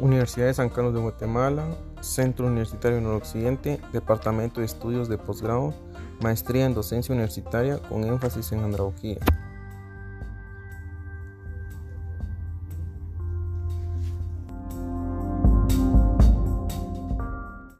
Universidad de San Carlos de Guatemala, Centro Universitario Noroccidente, Departamento de Estudios de Posgrado, Maestría en Docencia Universitaria con énfasis en Andragogía.